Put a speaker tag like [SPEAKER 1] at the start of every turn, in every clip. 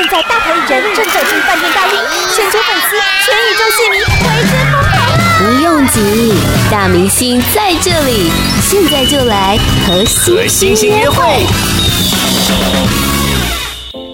[SPEAKER 1] 现在大牌艺人正走进饭店大厅，全球粉丝、全宇宙戏迷为之疯狂啊！
[SPEAKER 2] 不用急，大明星在这里，现在就来和星星约会。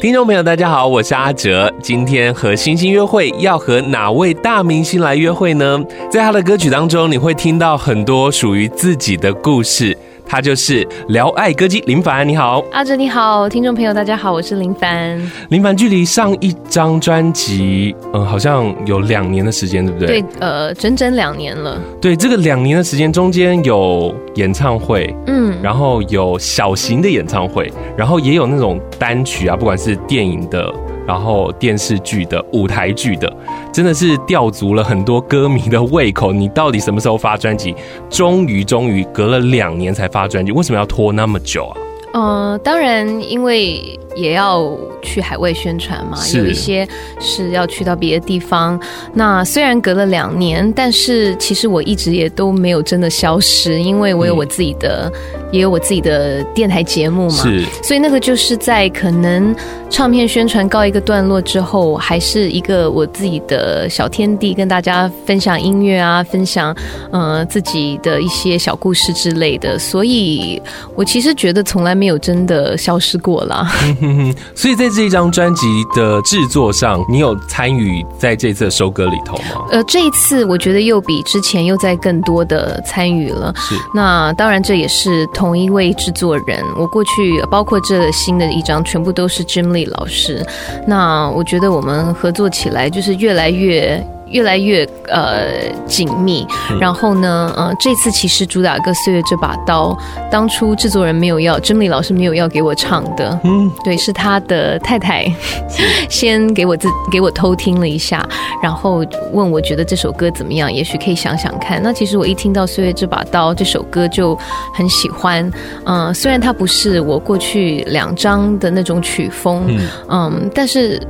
[SPEAKER 3] 听众朋友，大家好，我是阿哲。今天和星星约会，要和哪位大明星来约会呢？在他的歌曲当中，你会听到很多属于自己的故事。他就是聊爱歌姬林凡，你好，
[SPEAKER 4] 阿哲你好，听众朋友大家好，我是林凡。
[SPEAKER 3] 林凡距离上一张专辑，嗯，好像有两年的时间，对不对？
[SPEAKER 4] 对，呃，整整两年了。
[SPEAKER 3] 对，这个两年的时间中间有演唱会，嗯，然后有小型的演唱会，然后也有那种单曲啊，不管是电影的。然后电视剧的、舞台剧的，真的是吊足了很多歌迷的胃口。你到底什么时候发专辑？终于，终于隔了两年才发专辑，为什么要拖那么久啊？
[SPEAKER 4] 呃，当然，因为也要去海外宣传嘛，有一些是要去到别的地方。那虽然隔了两年，但是其实我一直也都没有真的消失，因为我有我自己的。嗯也有我自己的电台节目嘛，是，所以那个就是在可能唱片宣传告一个段落之后，还是一个我自己的小天地，跟大家分享音乐啊，分享呃自己的一些小故事之类的。所以我其实觉得从来没有真的消失过啦。
[SPEAKER 3] 所以在这一张专辑的制作上，你有参与在这次的收割里头吗？
[SPEAKER 4] 呃，这一次我觉得又比之前又在更多的参与了。是，那当然这也是。同一位制作人，我过去包括这新的一张，全部都是 Jim Lee 老师。那我觉得我们合作起来就是越来越。越来越呃紧密，然后呢，呃，这次其实主打歌《岁月这把刀》，当初制作人没有要，真理老师没有要给我唱的，嗯，对，是他的太太 先给我自给我偷听了一下，然后问我觉得这首歌怎么样，也许可以想想看。那其实我一听到《岁月这把刀》这首歌就很喜欢，嗯、呃，虽然它不是我过去两张的那种曲风，嗯，嗯，但是。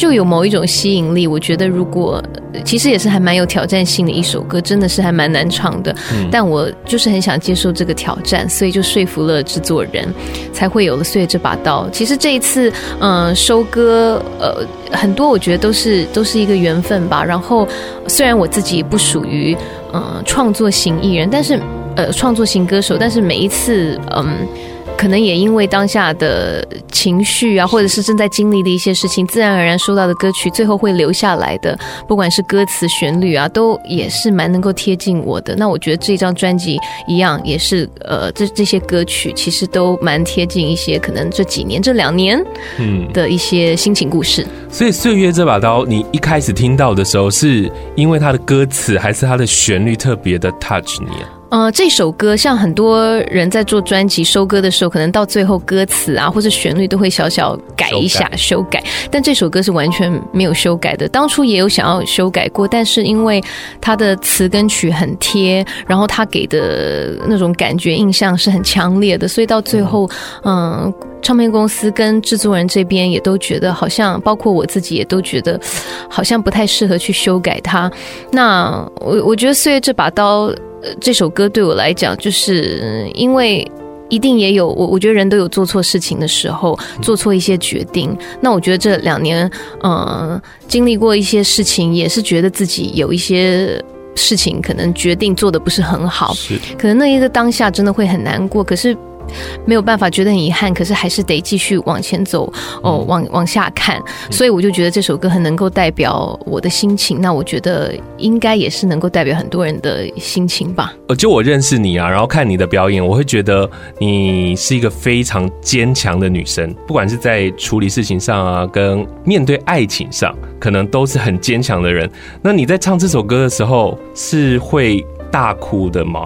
[SPEAKER 4] 就有某一种吸引力，我觉得如果其实也是还蛮有挑战性的一首歌，真的是还蛮难唱的。嗯，但我就是很想接受这个挑战，所以就说服了制作人，才会有了《岁月这把刀》。其实这一次，嗯、呃，收歌，呃，很多我觉得都是都是一个缘分吧。然后虽然我自己不属于呃创作型艺人，但是呃创作型歌手，但是每一次，嗯、呃。可能也因为当下的情绪啊，或者是正在经历的一些事情，自然而然收到的歌曲，最后会留下来的，不管是歌词、旋律啊，都也是蛮能够贴近我的。那我觉得这张专辑一样，也是呃，这这些歌曲其实都蛮贴近一些可能这几年、这两年嗯的一些心情故事。
[SPEAKER 3] 嗯、所以《岁月这把刀》，你一开始听到的时候，是因为它的歌词，还是它的旋律特别的 touch 你啊？
[SPEAKER 4] 呃，这首歌像很多人在做专辑收歌的时候，可能到最后歌词啊或者旋律都会小小改一下修改，但这首歌是完全没有修改的。当初也有想要修改过，但是因为它的词跟曲很贴，然后他给的那种感觉印象是很强烈的，所以到最后，嗯、呃，唱片公司跟制作人这边也都觉得好像，包括我自己也都觉得好像不太适合去修改它。那我我觉得岁月这把刀。这首歌对我来讲，就是因为一定也有我，我觉得人都有做错事情的时候，做错一些决定。那我觉得这两年，嗯、呃，经历过一些事情，也是觉得自己有一些事情可能决定做的不是很好，是可能那一个当下真的会很难过。可是。没有办法，觉得很遗憾，可是还是得继续往前走哦，往往下看，所以我就觉得这首歌很能够代表我的心情。那我觉得应该也是能够代表很多人的心情吧。呃，
[SPEAKER 3] 就我认识你啊，然后看你的表演，我会觉得你是一个非常坚强的女生，不管是在处理事情上啊，跟面对爱情上，可能都是很坚强的人。那你在唱这首歌的时候，是会大哭的吗？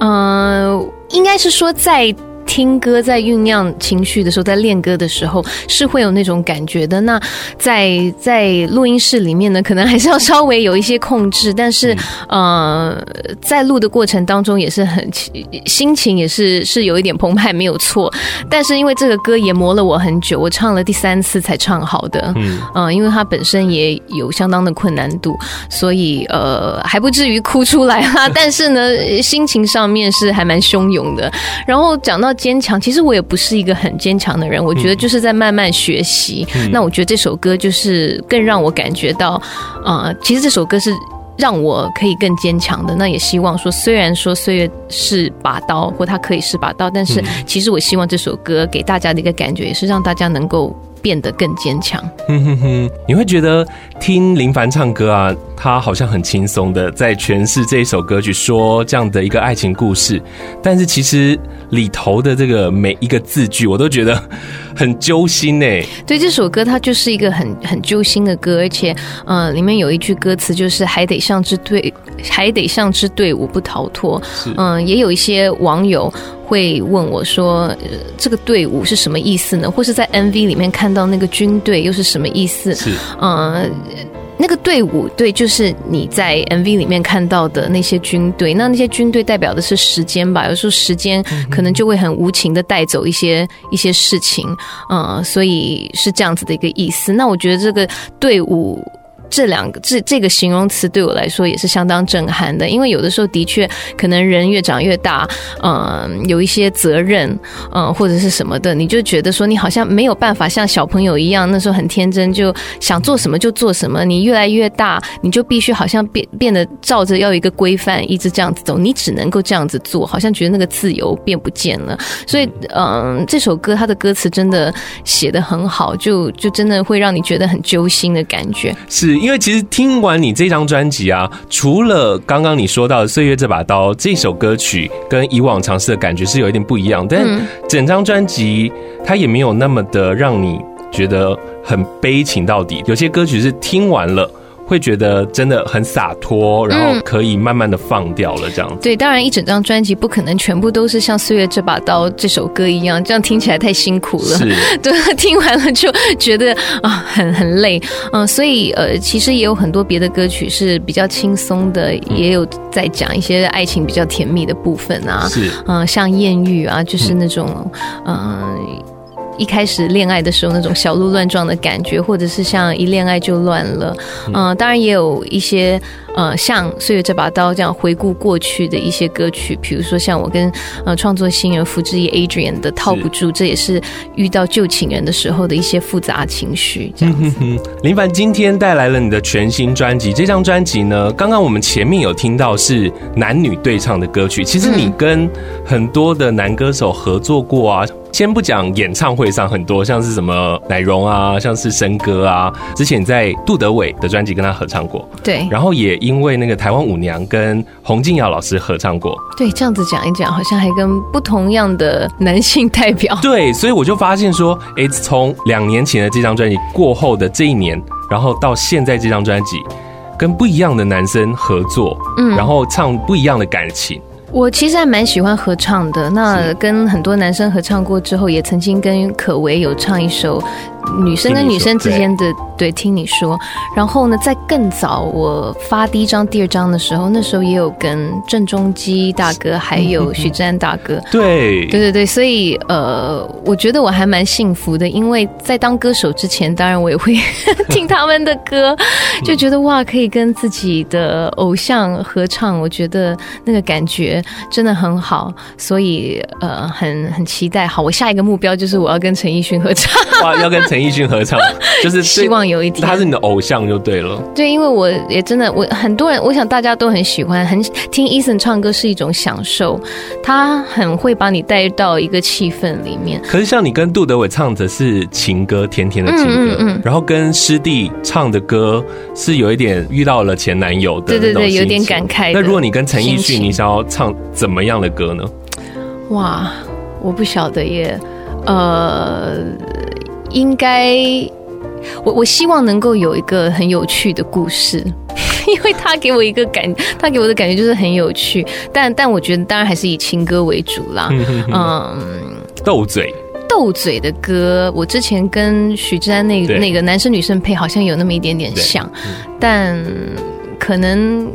[SPEAKER 4] 嗯、呃，应该是说在。听歌在酝酿情绪的时候，在练歌的时候是会有那种感觉的。那在在录音室里面呢，可能还是要稍微有一些控制。但是，呃，在录的过程当中也是很心情也是是有一点澎湃，没有错。但是因为这个歌也磨了我很久，我唱了第三次才唱好的。嗯，呃，因为它本身也有相当的困难度，所以呃还不至于哭出来哈。但是呢，心情上面是还蛮汹涌的。然后讲到。坚强，其实我也不是一个很坚强的人。我觉得就是在慢慢学习。嗯、那我觉得这首歌就是更让我感觉到，啊、呃，其实这首歌是让我可以更坚强的。那也希望说，虽然说岁月是把刀，或它可以是把刀，但是其实我希望这首歌给大家的一个感觉，也是让大家能够。变得更坚强。
[SPEAKER 3] 哼哼哼，你会觉得听林凡唱歌啊，他好像很轻松的在诠释这一首歌曲，说这样的一个爱情故事。但是其实里头的这个每一个字句，我都觉得很揪心呢。
[SPEAKER 4] 对，这首歌它就是一个很很揪心的歌，而且，嗯，里面有一句歌词就是“还得像支队，还得像支队伍不逃脱”。嗯，也有一些网友。会问我说：“呃，这个队伍是什么意思呢？或是在 MV 里面看到那个军队又是什么意思？”是，呃，那个队伍，对，就是你在 MV 里面看到的那些军队。那那些军队代表的是时间吧？有时候时间可能就会很无情的带走一些一些事情，嗯，所以是这样子的一个意思。那我觉得这个队伍。这两个这这个形容词对我来说也是相当震撼的，因为有的时候的确可能人越长越大，嗯，有一些责任，嗯，或者是什么的，你就觉得说你好像没有办法像小朋友一样，那时候很天真，就想做什么就做什么。你越来越大，你就必须好像变变得照着要一个规范，一直这样子走，你只能够这样子做，好像觉得那个自由变不见了。所以，嗯，这首歌它的歌词真的写得很好，就就真的会让你觉得很揪心的感觉。
[SPEAKER 3] 是。因为其实听完你这张专辑啊，除了刚刚你说到的《岁月这把刀》这首歌曲，跟以往尝试的感觉是有一点不一样，但整张专辑它也没有那么的让你觉得很悲情到底。有些歌曲是听完了。会觉得真的很洒脱，然后可以慢慢的放掉了这样子。
[SPEAKER 4] 对，当然一整张专辑不可能全部都是像《岁月这把刀》这首歌一样，这样听起来太辛苦了。是，对，听完了就觉得啊很很累。嗯，所以呃，其实也有很多别的歌曲是比较轻松的，也有在讲一些爱情比较甜蜜的部分啊。是，嗯，像艳遇啊，就是那种嗯。一开始恋爱的时候那种小鹿乱撞的感觉，或者是像一恋爱就乱了，嗯、呃，当然也有一些呃像《岁月这把刀》这样回顾过去的一些歌曲，比如说像我跟呃创作新人福之一 Adrian 的《套不住》，这也是遇到旧情人的时候的一些复杂情绪。这样子，嗯、
[SPEAKER 3] 林凡今天带来了你的全新专辑，这张专辑呢，刚刚我们前面有听到是男女对唱的歌曲，其实你跟很多的男歌手合作过啊。先不讲演唱会上很多，像是什么乃荣啊，像是生哥啊，之前在杜德伟的专辑跟他合唱过，对，然后也因为那个台湾舞娘跟洪敬尧老师合唱过，
[SPEAKER 4] 对，这样子讲一讲，好像还跟不同样的男性代表，
[SPEAKER 3] 对，所以我就发现说，哎，从两年前的这张专辑过后的这一年，然后到现在这张专辑，跟不一样的男生合作，嗯，然后唱不一样的感情。
[SPEAKER 4] 我其实还蛮喜欢合唱的，那跟很多男生合唱过之后，也曾经跟可唯有唱一首。女生跟女生之间的对，听你说，然后呢，在更早我发第一张、第二张的时候，那时候也有跟郑中基大哥还有许志安大哥，
[SPEAKER 3] 对，
[SPEAKER 4] 对对对，所以呃，我觉得我还蛮幸福的，因为在当歌手之前，当然我也会 听他们的歌，就觉得哇，可以跟自己的偶像合唱，我觉得那个感觉真的很好，所以呃，很很期待。好，我下一个目标就是我要跟陈奕迅合唱，
[SPEAKER 3] 哇，要跟。陈奕迅合唱，就是
[SPEAKER 4] 希望有一天
[SPEAKER 3] 他是你的偶像就对了。
[SPEAKER 4] 对，因为我也真的，我很多人，我想大家都很喜欢，很听 Eason 唱歌是一种享受，他很会把你带到一个气氛里面。
[SPEAKER 3] 可是像你跟杜德伟唱的是情歌，甜甜的情歌，嗯嗯嗯，然后跟师弟唱的歌是有一点遇到了前男友的，对对对，
[SPEAKER 4] 有点感慨。
[SPEAKER 3] 那如果你跟陈奕迅，你想要唱怎么样的歌呢？
[SPEAKER 4] 哇，我不晓得耶，呃。应该，我我希望能够有一个很有趣的故事，因为他给我一个感，他给我的感觉就是很有趣。但但我觉得当然还是以情歌为主啦。嗯，
[SPEAKER 3] 斗嘴，
[SPEAKER 4] 斗嘴的歌，我之前跟许志安那那个男生女生配好像有那么一点点像，但可能。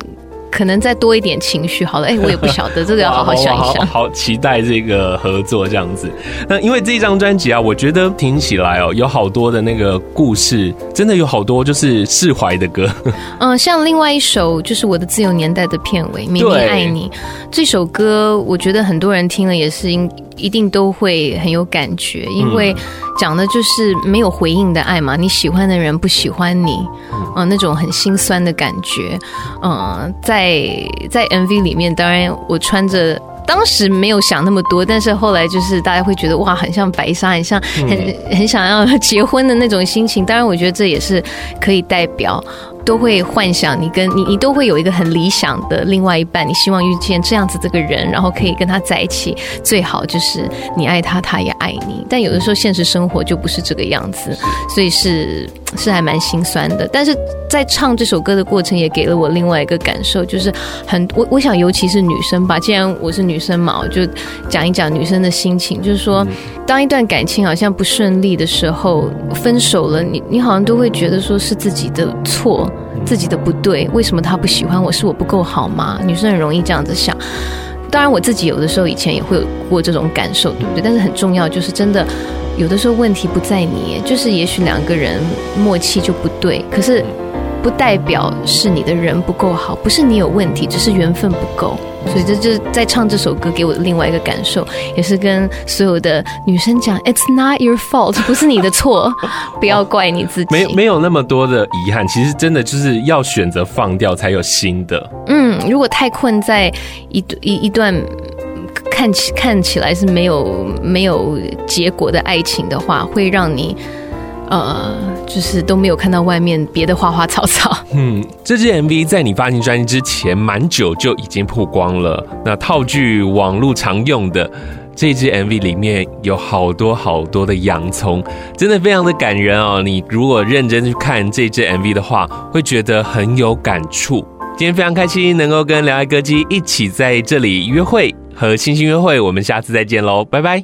[SPEAKER 4] 可能再多一点情绪，好了，哎、欸，我也不晓得，这个要好好想一想。
[SPEAKER 3] 好，好期待这个合作这样子。那因为这张专辑啊，我觉得听起来哦，有好多的那个故事，真的有好多就是释怀的歌。
[SPEAKER 4] 嗯，像另外一首就是我的自由年代的片尾《明明爱你》这首歌，我觉得很多人听了也是应一定都会很有感觉，因为讲的就是没有回应的爱嘛。你喜欢的人不喜欢你，嗯、呃，那种很心酸的感觉。嗯、呃，在在 MV 里面，当然我穿着。当时没有想那么多，但是后来就是大家会觉得哇，很像白纱，很像很很想要结婚的那种心情。当然，我觉得这也是可以代表。都会幻想你跟你，你都会有一个很理想的另外一半，你希望遇见这样子这个人，然后可以跟他在一起，最好就是你爱他，他也爱你。但有的时候现实生活就不是这个样子，所以是是还蛮心酸的。但是在唱这首歌的过程，也给了我另外一个感受，就是很我我想，尤其是女生吧，既然我是女生嘛，我就讲一讲女生的心情，就是说，当一段感情好像不顺利的时候，分手了，你你好像都会觉得说是自己的错。自己的不对，为什么他不喜欢我？是我不够好吗？女生很容易这样子想。当然，我自己有的时候以前也会有过这种感受，对不对？但是很重要，就是真的有的时候问题不在你，就是也许两个人默契就不对，可是不代表是你的人不够好，不是你有问题，只是缘分不够。所以这就是在唱这首歌给我的另外一个感受，也是跟所有的女生讲：It's not your fault，不是你的错，不要怪你自己。
[SPEAKER 3] 没没有那么多的遗憾，其实真的就是要选择放掉，才有新的。
[SPEAKER 4] 嗯，如果太困在一一一段看起看起来是没有没有结果的爱情的话，会让你。呃，就是都没有看到外面别的花花草草。
[SPEAKER 3] 嗯，这支 MV 在你发行专辑之前，蛮久就已经曝光了。那套句网络常用的，这支 MV 里面有好多好多的洋葱，真的非常的感人哦。你如果认真去看这支 MV 的话，会觉得很有感触。今天非常开心能够跟聊爱歌姬一起在这里约会和星星约会，我们下次再见喽，拜拜。